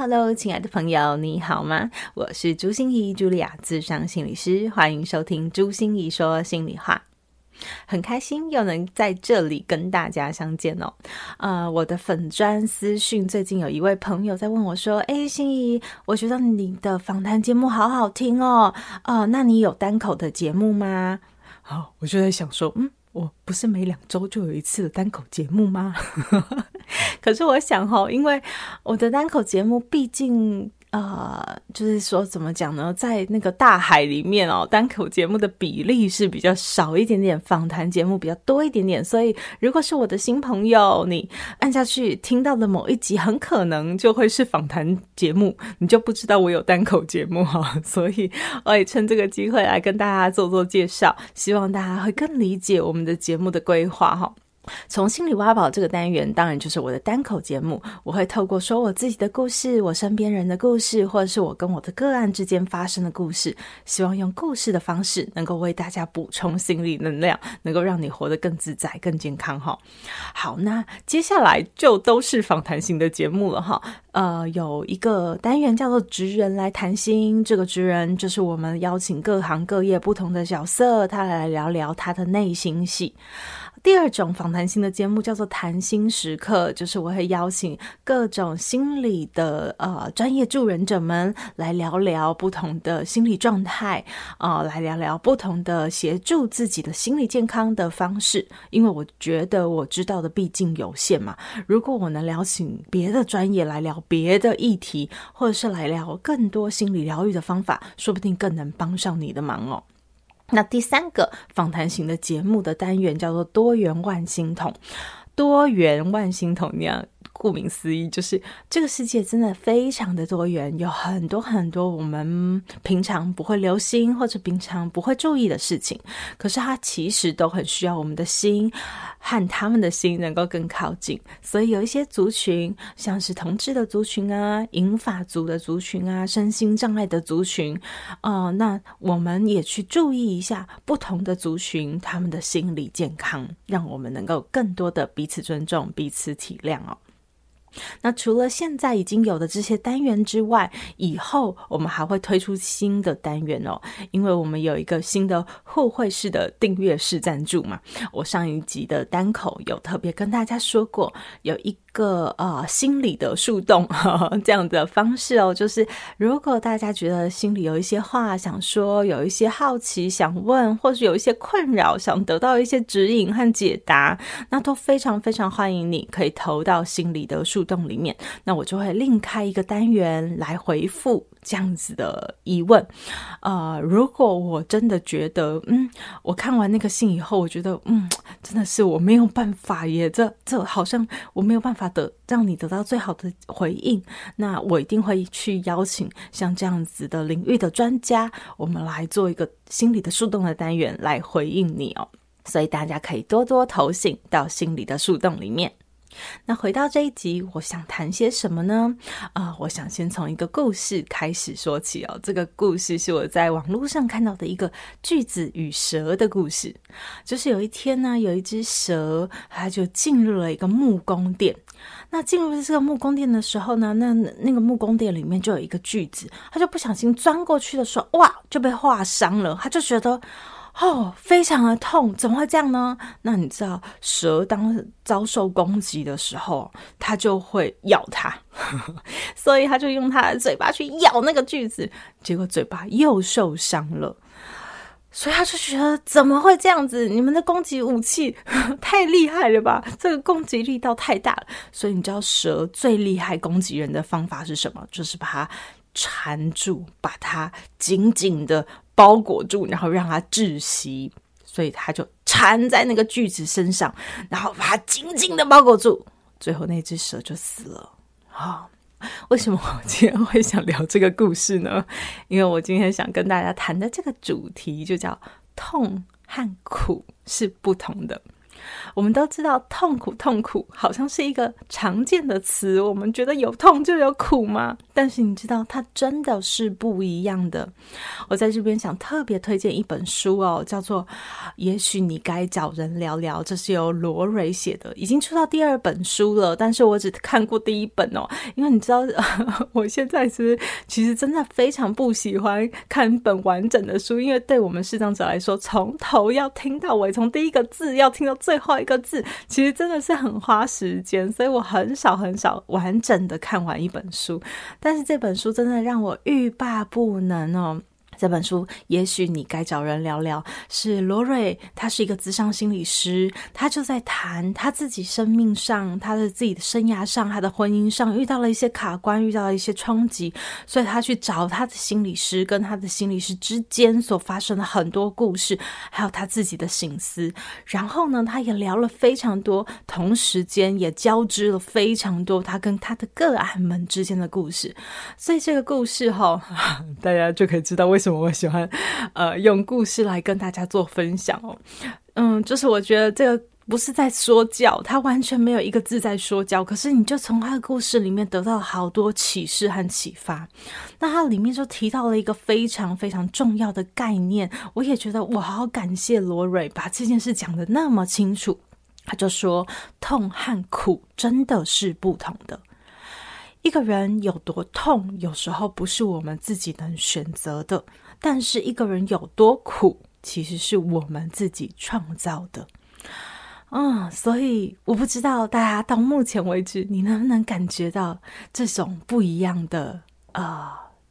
Hello，亲爱的朋友，你好吗？我是朱心怡，茱莉亚，咨商心理师，欢迎收听朱心怡说心里话。很开心又能在这里跟大家相见哦。呃，我的粉专私讯最近有一位朋友在问我说：“哎，心怡，我觉得你的访谈节目好好听哦。呃，那你有单口的节目吗？”好，我就在想说，嗯。我不是每两周就有一次单口节目吗？可是我想哈，因为我的单口节目毕竟。呃，就是说怎么讲呢？在那个大海里面哦，单口节目的比例是比较少一点点，访谈节目比较多一点点。所以，如果是我的新朋友，你按下去听到的某一集，很可能就会是访谈节目，你就不知道我有单口节目哈。所以，我也趁这个机会来跟大家做做介绍，希望大家会更理解我们的节目的规划哈。从心里挖宝这个单元，当然就是我的单口节目。我会透过说我自己的故事、我身边人的故事，或者是我跟我的个案之间发生的故事，希望用故事的方式，能够为大家补充心理能量，能够让你活得更自在、更健康。哈，好，那接下来就都是访谈型的节目了。哈，呃，有一个单元叫做“职人来谈心”，这个职人就是我们邀请各行各业不同的角色，他来聊聊他的内心戏。第二种访谈型的节目叫做谈心时刻，就是我会邀请各种心理的呃专业助人者们来聊聊不同的心理状态，呃，来聊聊不同的协助自己的心理健康的方式。因为我觉得我知道的毕竟有限嘛，如果我能邀请别的专业来聊别的议题，或者是来聊更多心理疗愈的方法，说不定更能帮上你的忙哦。那第三个访谈型的节目的单元叫做多元万星筒，多元万星筒那样。顾名思义，就是这个世界真的非常的多元，有很多很多我们平常不会留心或者平常不会注意的事情，可是它其实都很需要我们的心和他们的心能够更靠近。所以有一些族群，像是同志的族群啊、银发族的族群啊、身心障碍的族群，呃，那我们也去注意一下不同的族群他们的心理健康，让我们能够更多的彼此尊重、彼此体谅哦。那除了现在已经有的这些单元之外，以后我们还会推出新的单元哦，因为我们有一个新的互惠式的订阅式赞助嘛。我上一集的单口有特别跟大家说过，有一个呃心理的树洞呵呵 这样的方式哦，就是如果大家觉得心里有一些话想说，有一些好奇想问，或是有一些困扰想得到一些指引和解答，那都非常非常欢迎你可以投到心理的树洞里面，那我就会另开一个单元来回复。这样子的疑问，呃，如果我真的觉得，嗯，我看完那个信以后，我觉得，嗯，真的是我没有办法耶，这这好像我没有办法得让你得到最好的回应，那我一定会去邀请像这样子的领域的专家，我们来做一个心理的树洞的单元来回应你哦，所以大家可以多多投信到心理的树洞里面。那回到这一集，我想谈些什么呢？啊、我想先从一个故事开始说起哦。这个故事是我在网络上看到的一个句子与蛇的故事。就是有一天呢，有一只蛇，它就进入了一个木工店。那进入这个木工店的时候呢，那那个木工店里面就有一个锯子，他就不小心钻过去的时候，哇，就被划伤了。他就觉得。哦，非常的痛，怎么会这样呢？那你知道，蛇当遭受攻击的时候，它就会咬它，所以它就用它的嘴巴去咬那个锯子，结果嘴巴又受伤了。所以他就觉得怎么会这样子？你们的攻击武器 太厉害了吧？这个攻击力道太大了。所以你知道蛇最厉害攻击人的方法是什么？就是把它缠住，把它紧紧的。包裹住，然后让它窒息，所以他就缠在那个锯子身上，然后把它紧紧的包裹住，最后那只蛇就死了。啊、为什么我今天会想聊这个故事呢？因为我今天想跟大家谈的这个主题就叫痛和苦是不同的。我们都知道痛苦，痛苦好像是一个常见的词。我们觉得有痛就有苦吗？但是你知道，它真的是不一样的。我在这边想特别推荐一本书哦，叫做《也许你该找人聊聊》，这是由罗蕊写的，已经出到第二本书了。但是我只看过第一本哦，因为你知道，我现在是其实真的非常不喜欢看一本完整的书，因为对我们视障者来说，从头要听到尾，从第一个字要听到最最后。一个字其实真的是很花时间，所以我很少很少完整的看完一本书。但是这本书真的让我欲罢不能哦。这本书，也许你该找人聊聊。是罗蕊，他是一个咨商心理师，他就在谈他自己生命上、他的自己的生涯上、他的婚姻上遇到了一些卡关，遇到了一些冲击，所以他去找他的心理师，跟他的心理师之间所发生的很多故事，还有他自己的心思。然后呢，他也聊了非常多，同时间也交织了非常多他跟他的个案们之间的故事。所以这个故事哈、大家就可以知道为什么。我喜欢，呃，用故事来跟大家做分享哦。嗯，就是我觉得这个不是在说教，他完全没有一个字在说教，可是你就从他的故事里面得到了好多启示和启发。那他里面就提到了一个非常非常重要的概念，我也觉得我好感谢罗蕊把这件事讲得那么清楚。他就说，痛和苦真的是不同的。一个人有多痛，有时候不是我们自己能选择的；但是一个人有多苦，其实是我们自己创造的。嗯，所以我不知道大家到目前为止，你能不能感觉到这种不一样的呃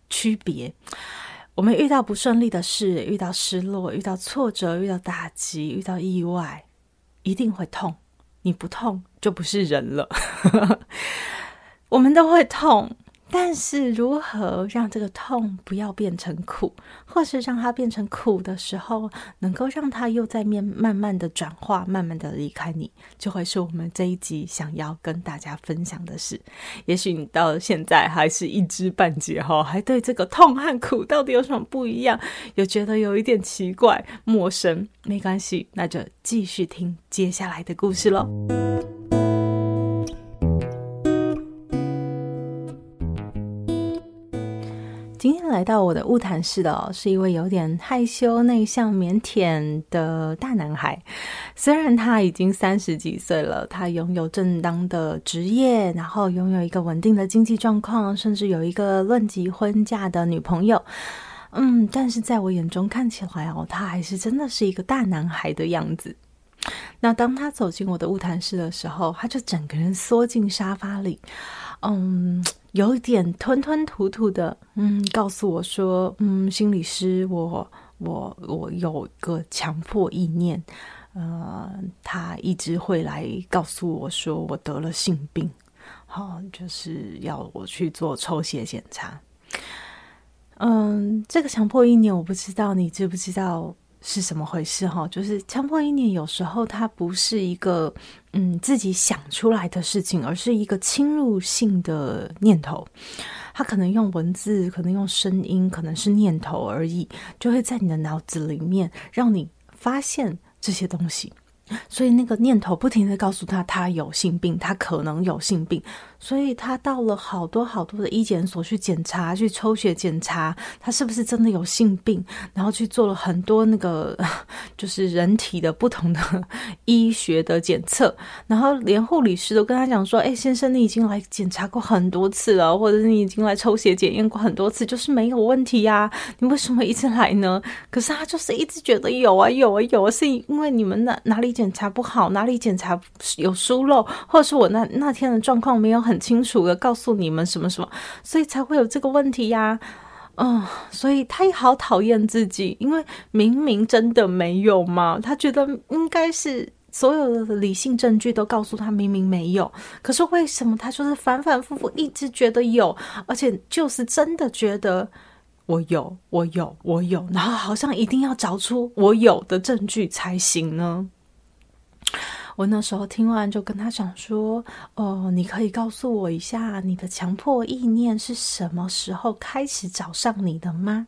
区别？我们遇到不顺利的事，遇到失落，遇到挫折，遇到打击，遇到意外，一定会痛。你不痛，就不是人了。我们都会痛，但是如何让这个痛不要变成苦，或是让它变成苦的时候，能够让它又在面慢慢的转化，慢慢的离开你，就会是我们这一集想要跟大家分享的事。也许你到现在还是一知半解哈，还对这个痛和苦到底有什么不一样，有觉得有一点奇怪、陌生，没关系，那就继续听接下来的故事喽。今天来到我的物谈室的，是一位有点害羞、内向、腼腆的大男孩。虽然他已经三十几岁了，他拥有正当的职业，然后拥有一个稳定的经济状况，甚至有一个论及婚嫁的女朋友。嗯，但是在我眼中看起来哦，他还是真的是一个大男孩的样子。那当他走进我的物谈室的时候，他就整个人缩进沙发里。嗯，有一点吞吞吐吐的，嗯，告诉我说，嗯，心理师，我我我有个强迫意念，呃，他一直会来告诉我说，我得了性病，好，就是要我去做抽血检查。嗯，这个强迫意念，我不知道你知不知道。是怎么回事哈？就是强迫意念，有时候它不是一个嗯自己想出来的事情，而是一个侵入性的念头。它可能用文字，可能用声音，可能是念头而已，就会在你的脑子里面让你发现这些东西。所以那个念头不停地告诉他，他有性病，他可能有性病。所以他到了好多好多的医检所去检查，去抽血检查，他是不是真的有性病？然后去做了很多那个，就是人体的不同的 医学的检测。然后连护理师都跟他讲说：“哎，先生，你已经来检查过很多次了，或者是你已经来抽血检验过很多次，就是没有问题呀。你为什么一直来呢？”可是他就是一直觉得有啊，有啊，有啊，是因为你们哪哪里检查不好，哪里检查有疏漏，或者是我那那天的状况没有很。很清楚的告诉你们什么什么，所以才会有这个问题呀，嗯，所以他也好讨厌自己，因为明明真的没有嘛，他觉得应该是所有的理性证据都告诉他明明没有，可是为什么他就是反反复复一直觉得有，而且就是真的觉得我有，我有，我有，然后好像一定要找出我有的证据才行呢？我那时候听完就跟他讲说：“哦，你可以告诉我一下，你的强迫意念是什么时候开始找上你的吗？”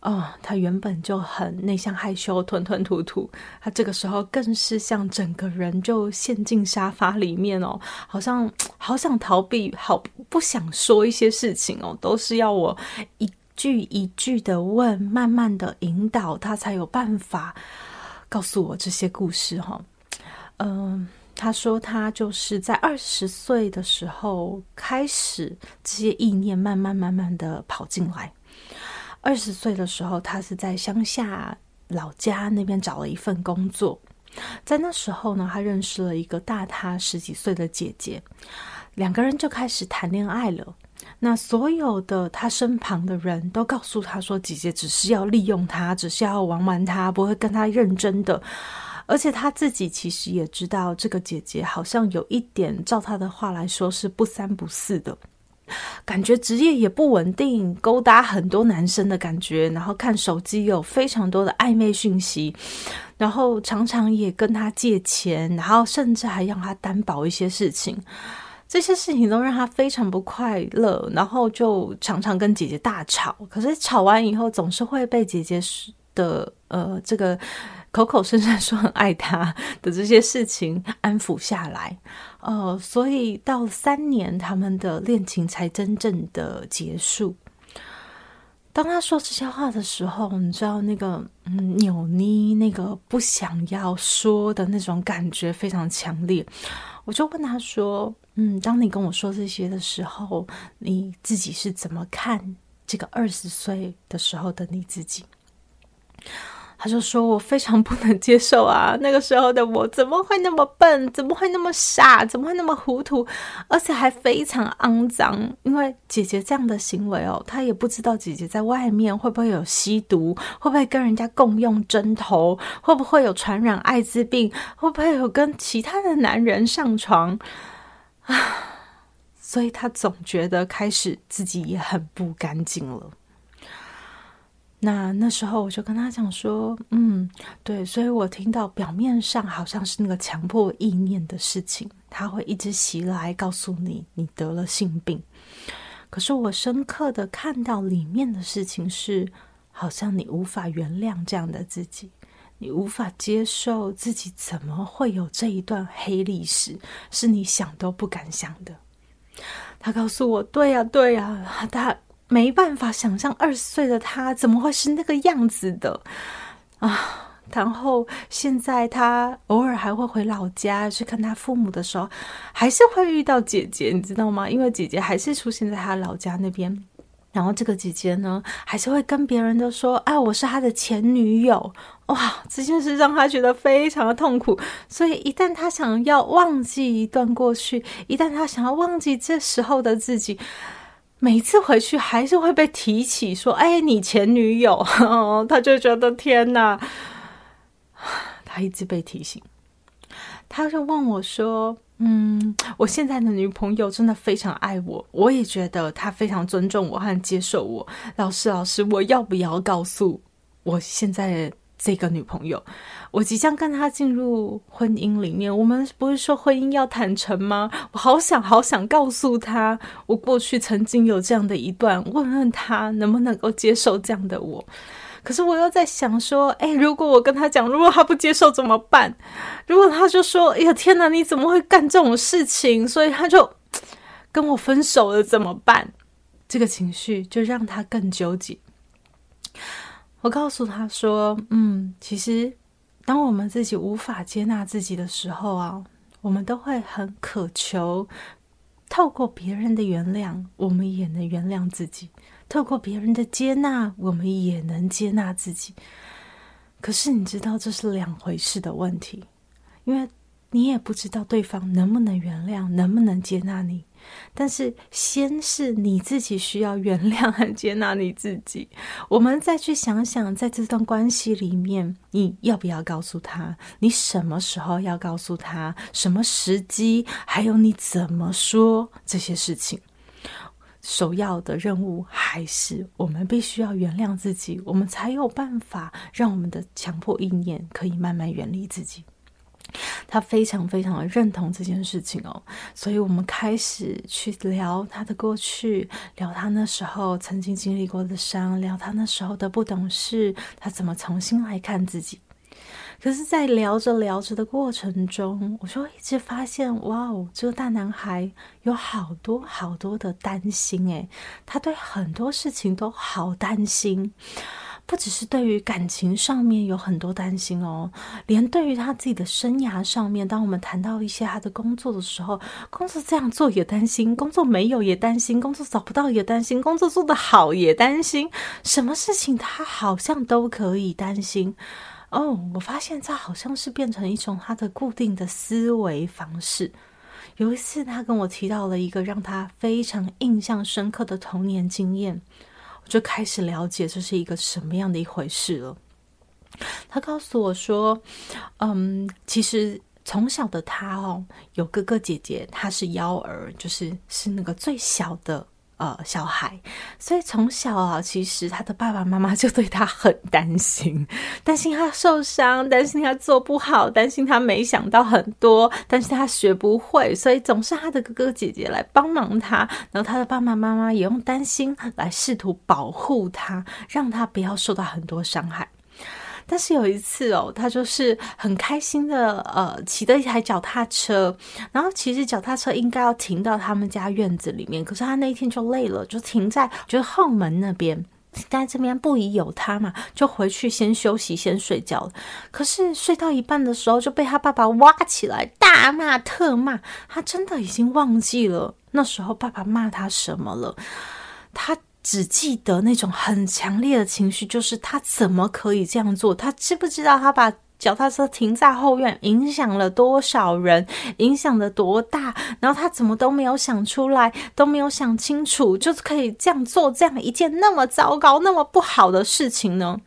哦，他原本就很内向害羞、吞吞吐吐，他这个时候更是像整个人就陷进沙发里面哦，好像好想逃避，好不想说一些事情哦，都是要我一句一句的问，慢慢的引导他，才有办法告诉我这些故事哈、嗯、他说他就是在二十岁的时候开始，这些意念慢慢慢慢的跑进来。二十岁的时候，他是在乡下老家那边找了一份工作。在那时候呢，他认识了一个大他十几岁的姐姐，两个人就开始谈恋爱了。那所有的他身旁的人都告诉他说，姐姐只是要利用他，只是要玩玩他，不会跟他认真的。而且他自己其实也知道，这个姐姐好像有一点，照他的话来说是不三不四的。感觉职业也不稳定，勾搭很多男生的感觉，然后看手机有非常多的暧昧讯息，然后常常也跟他借钱，然后甚至还让他担保一些事情，这些事情都让他非常不快乐，然后就常常跟姐姐大吵。可是吵完以后，总是会被姐姐的呃这个。口口声声说很爱他的这些事情安抚下来，呃，所以到三年，他们的恋情才真正的结束。当他说这些话的时候，你知道那个嗯扭捏，那个不想要说的那种感觉非常强烈。我就问他说：“嗯，当你跟我说这些的时候，你自己是怎么看这个二十岁的时候的你自己？”他就说：“我非常不能接受啊！那个时候的我怎么会那么笨？怎么会那么傻？怎么会那么糊涂？而且还非常肮脏。因为姐姐这样的行为哦，他也不知道姐姐在外面会不会有吸毒，会不会跟人家共用针头，会不会有传染艾滋病，会不会有跟其他的男人上床啊？所以他总觉得开始自己也很不干净了。”那那时候我就跟他讲说，嗯，对，所以我听到表面上好像是那个强迫意念的事情，他会一直袭来告诉你你得了性病。可是我深刻的看到里面的事情是，好像你无法原谅这样的自己，你无法接受自己怎么会有这一段黑历史，是你想都不敢想的。他告诉我，对呀，对呀，他。没办法想象二十岁的他怎么会是那个样子的啊！然后现在他偶尔还会回老家去看他父母的时候，还是会遇到姐姐，你知道吗？因为姐姐还是出现在他老家那边。然后这个姐姐呢，还是会跟别人都说：“啊，我是他的前女友。”哇，这件事让他觉得非常的痛苦。所以一旦他想要忘记一段过去，一旦他想要忘记这时候的自己。每次回去还是会被提起，说：“哎，你前女友。” 他就觉得天哪，他一直被提醒。他就问我说：“嗯，我现在的女朋友真的非常爱我，我也觉得她非常尊重我和接受我。老师，老师，我要不要告诉我现在？”这个女朋友，我即将跟她进入婚姻里面。我们不是说婚姻要坦诚吗？我好想好想告诉她，我过去曾经有这样的一段，问问她能不能够接受这样的我。可是我又在想说，哎，如果我跟她讲，如果她不接受怎么办？如果她就说，哎呀天哪，你怎么会干这种事情？所以她就 跟我分手了，怎么办？这个情绪就让她更纠结。我告诉他说：“嗯，其实，当我们自己无法接纳自己的时候啊，我们都会很渴求透过别人的原谅，我们也能原谅自己；透过别人的接纳，我们也能接纳自己。可是，你知道这是两回事的问题，因为你也不知道对方能不能原谅，能不能接纳你。”但是，先是你自己需要原谅和接纳你自己，我们再去想想，在这段关系里面，你要不要告诉他？你什么时候要告诉他？什么时机？还有你怎么说这些事情？首要的任务还是我们必须要原谅自己，我们才有办法让我们的强迫意念可以慢慢远离自己。他非常非常的认同这件事情哦，所以我们开始去聊他的过去，聊他那时候曾经经历过的伤，聊他那时候的不懂事，他怎么重新来看自己。可是，在聊着聊着的过程中，我就一直发现，哇哦，这个大男孩有好多好多的担心，诶，他对很多事情都好担心。不只是对于感情上面有很多担心哦，连对于他自己的生涯上面，当我们谈到一些他的工作的时候，工作这样做也担心，工作没有也担心，工作找不到也担心，工作做得好也担心，什么事情他好像都可以担心哦。我发现这好像是变成一种他的固定的思维方式。有一次，他跟我提到了一个让他非常印象深刻的童年经验。我就开始了解这是一个什么样的一回事了。他告诉我说：“嗯，其实从小的他哦，有哥哥姐姐，他是幺儿，就是是那个最小的。”呃，小孩，所以从小啊，其实他的爸爸妈妈就对他很担心，担心他受伤，担心他做不好，担心他没想到很多，担心他学不会，所以总是他的哥哥姐姐来帮忙他，然后他的爸爸妈妈也用担心来试图保护他，让他不要受到很多伤害。但是有一次哦，他就是很开心的，呃，骑的一台脚踏车，然后其实脚踏车应该要停到他们家院子里面，可是他那一天就累了，就停在就是后门那边，停在这边不宜有他嘛，就回去先休息，先睡觉。可是睡到一半的时候就被他爸爸挖起来大骂特骂，他真的已经忘记了那时候爸爸骂他什么了，他。只记得那种很强烈的情绪，就是他怎么可以这样做？他知不知道他把脚踏车停在后院，影响了多少人，影响了多大？然后他怎么都没有想出来，都没有想清楚，就是可以这样做这样一件那么糟糕、那么不好的事情呢？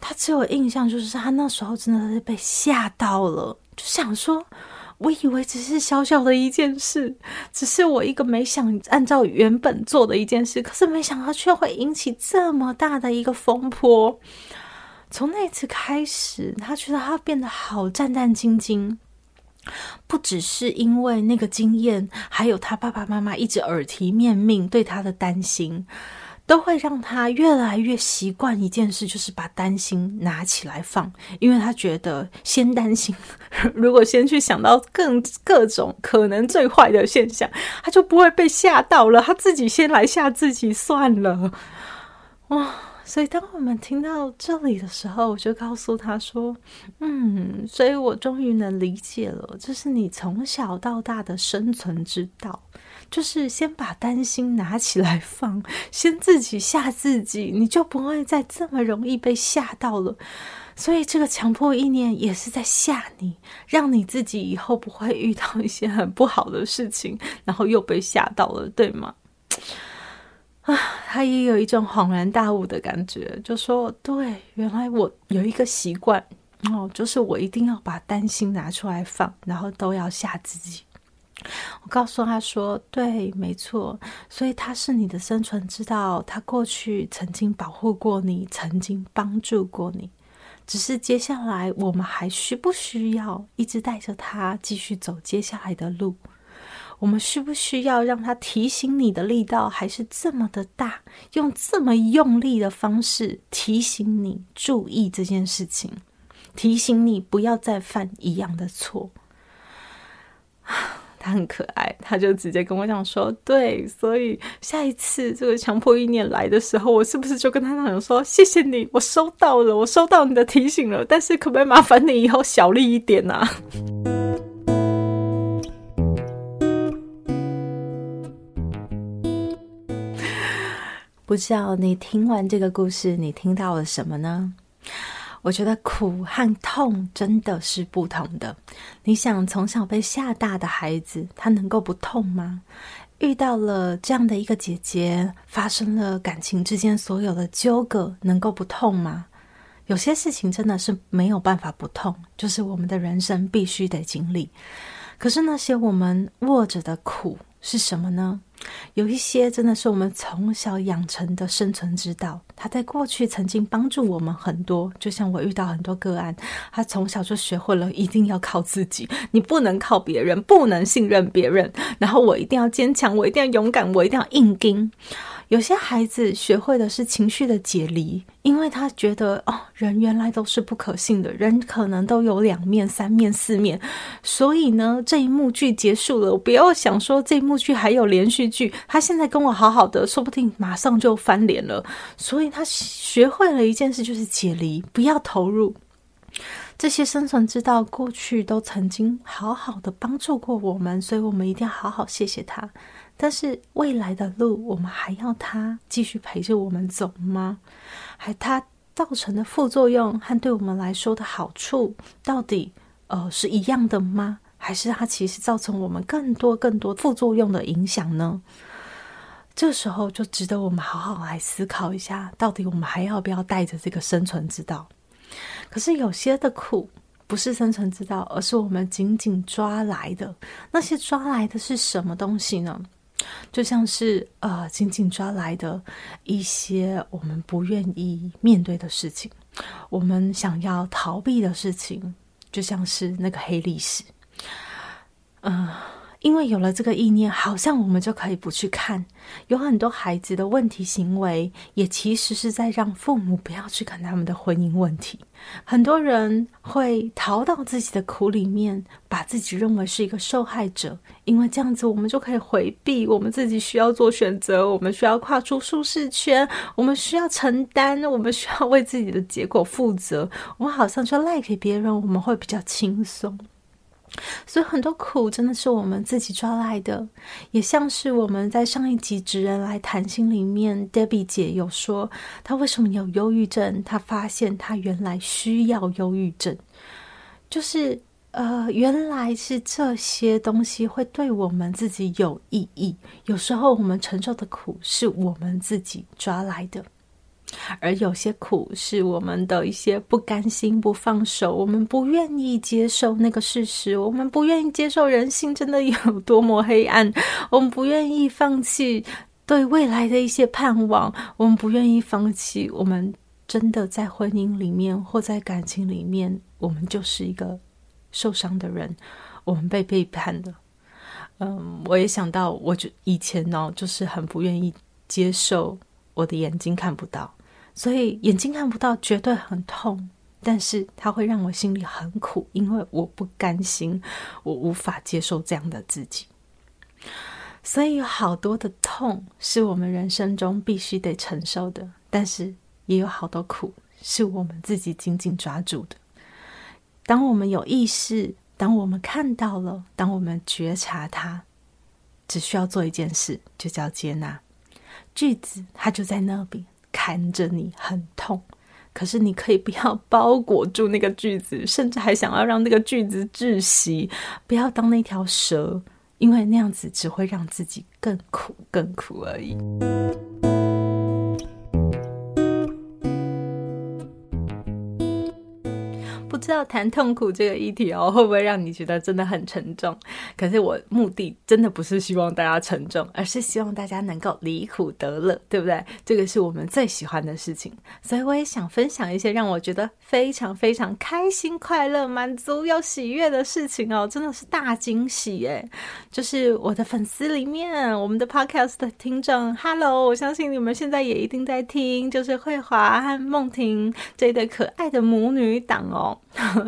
他只有印象，就是他那时候真的是被吓到了，就想说。我以为只是小小的一件事，只是我一个没想按照原本做的一件事，可是没想到却会引起这么大的一个风波。从那次开始，他觉得他变得好战战兢兢，不只是因为那个经验，还有他爸爸妈妈一直耳提面命对他的担心。都会让他越来越习惯一件事，就是把担心拿起来放，因为他觉得先担心，如果先去想到更各种可能最坏的现象，他就不会被吓到了。他自己先来吓自己算了，哇！所以当我们听到这里的时候，我就告诉他说：“嗯，所以我终于能理解了，这是你从小到大的生存之道。”就是先把担心拿起来放，先自己吓自己，你就不会再这么容易被吓到了。所以这个强迫意念也是在吓你，让你自己以后不会遇到一些很不好的事情，然后又被吓到了，对吗？啊，他也有一种恍然大悟的感觉，就说：对，原来我有一个习惯哦，就是我一定要把担心拿出来放，然后都要吓自己。我告诉他说：“对，没错，所以他是你的生存之道。他过去曾经保护过你，曾经帮助过你。只是接下来，我们还需不需要一直带着他继续走接下来的路？我们需不需要让他提醒你的力道还是这么的大，用这么用力的方式提醒你注意这件事情，提醒你不要再犯一样的错。”他很可爱，他就直接跟我讲说：“对，所以下一次这个强迫意念来的时候，我是不是就跟他那样说：‘谢谢你，我收到了，我收到你的提醒了。’但是可不可以麻烦你以后小力一点啊？” 不知道你听完这个故事，你听到了什么呢？我觉得苦和痛真的是不同的。你想，从小被吓大的孩子，他能够不痛吗？遇到了这样的一个姐姐，发生了感情之间所有的纠葛，能够不痛吗？有些事情真的是没有办法不痛，就是我们的人生必须得经历。可是那些我们握着的苦是什么呢？有一些真的是我们从小养成的生存之道，他在过去曾经帮助我们很多。就像我遇到很多个案，他从小就学会了一定要靠自己，你不能靠别人，不能信任别人。然后我一定要坚强，我一定要勇敢，我一定要硬撑。有些孩子学会的是情绪的解离，因为他觉得哦，人原来都是不可信的，人可能都有两面、三面、四面，所以呢，这一幕剧结束了，我不要想说这一幕剧还有连续剧，他现在跟我好好的，说不定马上就翻脸了。所以他学会了一件事，就是解离，不要投入。这些生存之道，过去都曾经好好的帮助过我们，所以我们一定要好好谢谢他。但是未来的路，我们还要他继续陪着我们走吗？还他造成的副作用和对我们来说的好处，到底呃是一样的吗？还是它其实造成我们更多更多副作用的影响呢？这时候就值得我们好好来思考一下，到底我们还要不要带着这个生存之道？可是有些的苦不是生存之道，而是我们紧紧抓来的。那些抓来的是什么东西呢？就像是呃，紧紧抓来的一些我们不愿意面对的事情，我们想要逃避的事情，就像是那个黑历史，嗯、因为有了这个意念，好像我们就可以不去看。有很多孩子的问题行为，也其实是在让父母不要去看他们的婚姻问题。很多人会逃到自己的苦里面，把自己认为是一个受害者，因为这样子我们就可以回避我们自己需要做选择，我们需要跨出舒适圈，我们需要承担，我们需要为自己的结果负责。我们好像就赖给别人，我们会比较轻松。所以很多苦真的是我们自己抓来的，也像是我们在上一集《职人来谈心》里面，Debbie 姐有说她为什么有忧郁症，她发现她原来需要忧郁症，就是呃，原来是这些东西会对我们自己有意义。有时候我们承受的苦是我们自己抓来的。而有些苦是我们的一些不甘心、不放手，我们不愿意接受那个事实，我们不愿意接受人性真的有多么黑暗，我们不愿意放弃对未来的一些盼望，我们不愿意放弃，我们真的在婚姻里面或在感情里面，我们就是一个受伤的人，我们被背叛的。嗯，我也想到，我就以前呢，就是很不愿意接受我的眼睛看不到。所以眼睛看不到绝对很痛，但是它会让我心里很苦，因为我不甘心，我无法接受这样的自己。所以有好多的痛是我们人生中必须得承受的，但是也有好多苦是我们自己紧紧抓住的。当我们有意识，当我们看到了，当我们觉察它，只需要做一件事，就叫接纳。句子它就在那边。看着你很痛，可是你可以不要包裹住那个句子，甚至还想要让那个句子窒息，不要当那条蛇，因为那样子只会让自己更苦、更苦而已。道谈痛苦这个议题哦，会不会让你觉得真的很沉重？可是我目的真的不是希望大家沉重，而是希望大家能够离苦得乐，对不对？这个是我们最喜欢的事情，所以我也想分享一些让我觉得非常非常开心、快乐、满足又喜悦的事情哦，真的是大惊喜诶！就是我的粉丝里面，我们的 Podcast 的听众，Hello，我相信你们现在也一定在听，就是慧华和梦婷这一对可爱的母女档哦。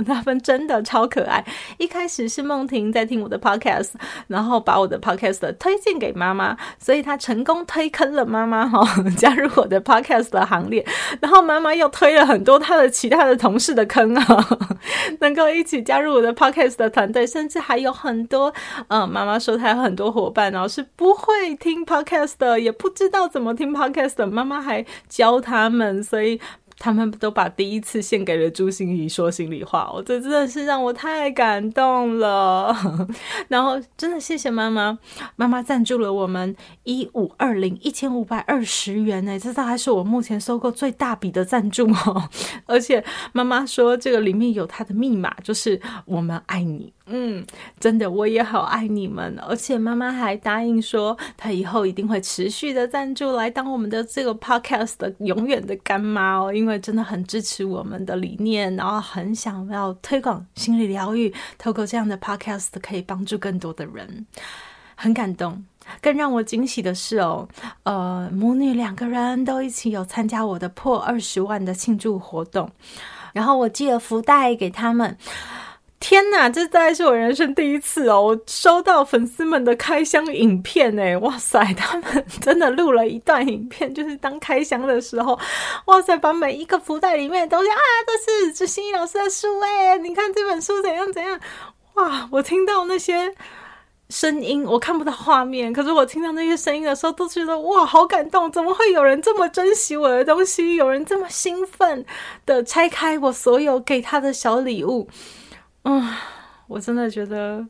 他们真的超可爱。一开始是梦婷在听我的 podcast，然后把我的 podcast 推荐给妈妈，所以她成功推坑了妈妈哈，加入我的 podcast 的行列。然后妈妈又推了很多她的其他的同事的坑啊，能够一起加入我的 podcast 的团队，甚至还有很多嗯，妈妈说她有很多伙伴，然后是不会听 podcast 的，也不知道怎么听 podcast 的，妈妈还教他们，所以。他们都把第一次献给了朱心怡说心里话，我这真的是让我太感动了。然后真的谢谢妈妈，妈妈赞助了我们一五二零一千五百二十元呢，这大概是我目前收过最大笔的赞助哦。而且妈妈说这个里面有她的密码，就是我们爱你。嗯，真的，我也好爱你们。而且妈妈还答应说，她以后一定会持续的赞助，来当我们的这个 podcast 的永远的干妈哦。因因为真的很支持我们的理念，然后很想要推广心理疗愈，透过这样的 podcast 可以帮助更多的人，很感动。更让我惊喜的是哦，呃，母女两个人都一起有参加我的破二十万的庆祝活动，然后我寄了福袋给他们。天呐，这大概是我人生第一次哦！我收到粉丝们的开箱影片哎，哇塞，他们真的录了一段影片，就是当开箱的时候，哇塞，把每一个福袋里面的东西啊，这是朱芯仪老师的书哎，你看这本书怎样怎样，哇！我听到那些声音，我看不到画面，可是我听到那些声音的时候，都觉得哇，好感动！怎么会有人这么珍惜我的东西？有人这么兴奋的拆开我所有给他的小礼物？嗯，我真的觉得，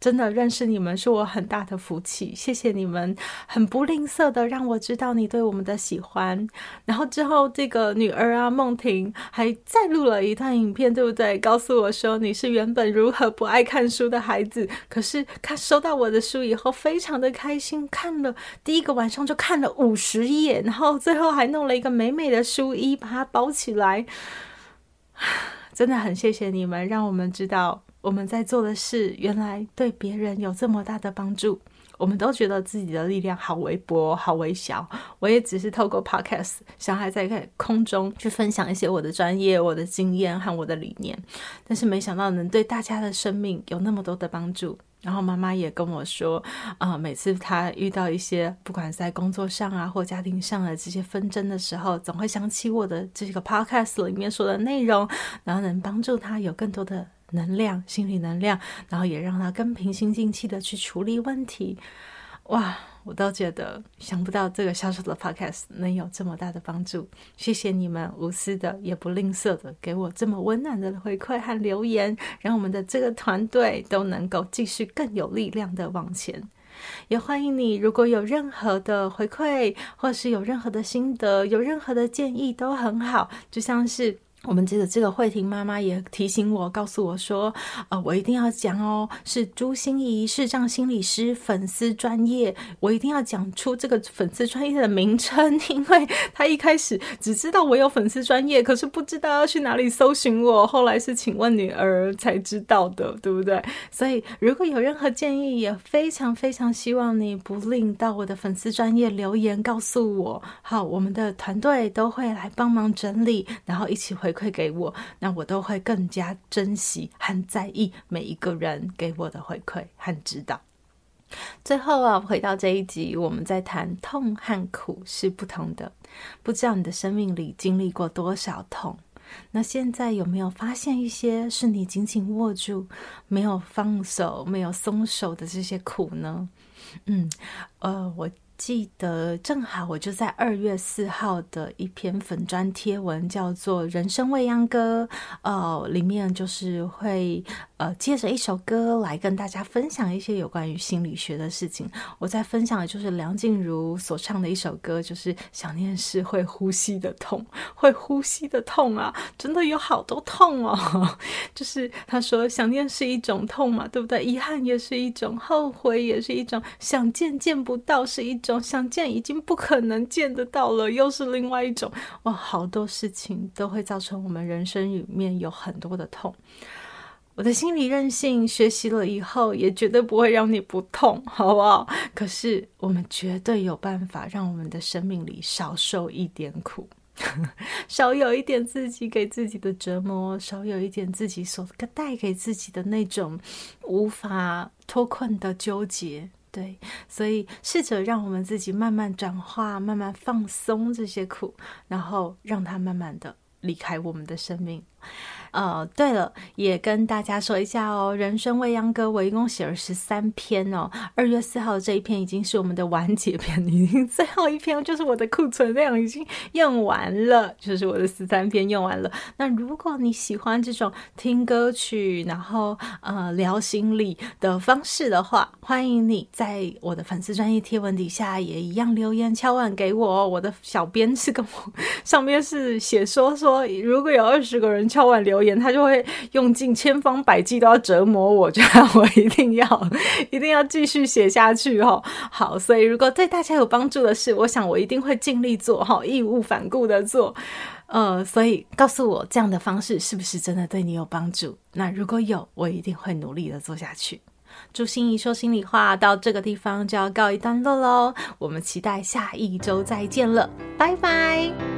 真的认识你们是我很大的福气。谢谢你们，很不吝啬的让我知道你对我们的喜欢。然后之后，这个女儿啊，梦婷还再录了一段影片，对不对？告诉我说你是原本如何不爱看书的孩子，可是看收到我的书以后，非常的开心，看了第一个晚上就看了五十页，然后最后还弄了一个美美的书衣把它包起来。真的很谢谢你们，让我们知道我们在做的事原来对别人有这么大的帮助。我们都觉得自己的力量好微薄、好微小。我也只是透过 Podcast，想还在空中去分享一些我的专业、我的经验和我的理念，但是没想到能对大家的生命有那么多的帮助。然后妈妈也跟我说，啊、每次她遇到一些不管在工作上啊或家庭上的这些纷争的时候，总会想起我的这个 podcast 里面说的内容，然后能帮助她有更多的能量、心理能量，然后也让她更平心静气的去处理问题。哇！我都觉得想不到这个小小的 podcast 能有这么大的帮助，谢谢你们无私的也不吝啬的给我这么温暖的回馈和留言，让我们的这个团队都能够继续更有力量的往前。也欢迎你，如果有任何的回馈，或是有任何的心得，有任何的建议都很好，就像是。我们这个这个慧婷妈妈也提醒我，告诉我说，呃，我一定要讲哦，是朱心仪视障心理师粉丝专业，我一定要讲出这个粉丝专业的名称，因为他一开始只知道我有粉丝专业，可是不知道要去哪里搜寻我，后来是请问女儿才知道的，对不对？所以如果有任何建议，也非常非常希望你不吝到我的粉丝专业留言告诉我，好，我们的团队都会来帮忙整理，然后一起回。回馈给我，那我都会更加珍惜和在意每一个人给我的回馈和指导。最后啊，回到这一集，我们在谈痛和苦是不同的。不知道你的生命里经历过多少痛？那现在有没有发现一些是你紧紧握住、没有放手、没有松手的这些苦呢？嗯，呃，我。记得正好我就在二月四号的一篇粉专贴文，叫做《人生未央歌》，呃，里面就是会呃接着一首歌来跟大家分享一些有关于心理学的事情。我在分享的就是梁静茹所唱的一首歌，就是想念是会呼吸的痛，会呼吸的痛啊，真的有好多痛哦。就是他说想念是一种痛嘛，对不对？遗憾也是一种，后悔也是一种，想见见不到是一种。种想见已经不可能见得到了，又是另外一种哇！好多事情都会造成我们人生里面有很多的痛。我的心理韧性学习了以后，也绝对不会让你不痛，好不好？可是我们绝对有办法让我们的生命里少受一点苦，少有一点自己给自己的折磨，少有一点自己所带给自己的那种无法脱困的纠结。对，所以试着让我们自己慢慢转化，慢慢放松这些苦，然后让它慢慢的离开我们的生命。呃，对了，也跟大家说一下哦，《人生未央歌》我一共写了十三篇哦。二月四号这一篇已经是我们的完结篇，已经最后一篇就是我的库存量已经用完了，就是我的十三篇用完了。那如果你喜欢这种听歌曲，然后呃聊心理的方式的话，欢迎你在我的粉丝专业贴文底下也一样留言敲碗给我哦。我的小编是跟我上面是写说说，如果有二十个人敲碗留言，他就会用尽千方百计都要折磨我，这样我一定要 一定要继续写下去哈。好，所以如果对大家有帮助的事，我想我一定会尽力做哈，义无反顾的做。呃，所以告诉我这样的方式是不是真的对你有帮助？那如果有，我一定会努力的做下去。朱心仪说心里话，到这个地方就要告一段落喽。我们期待下一周再见了，拜拜。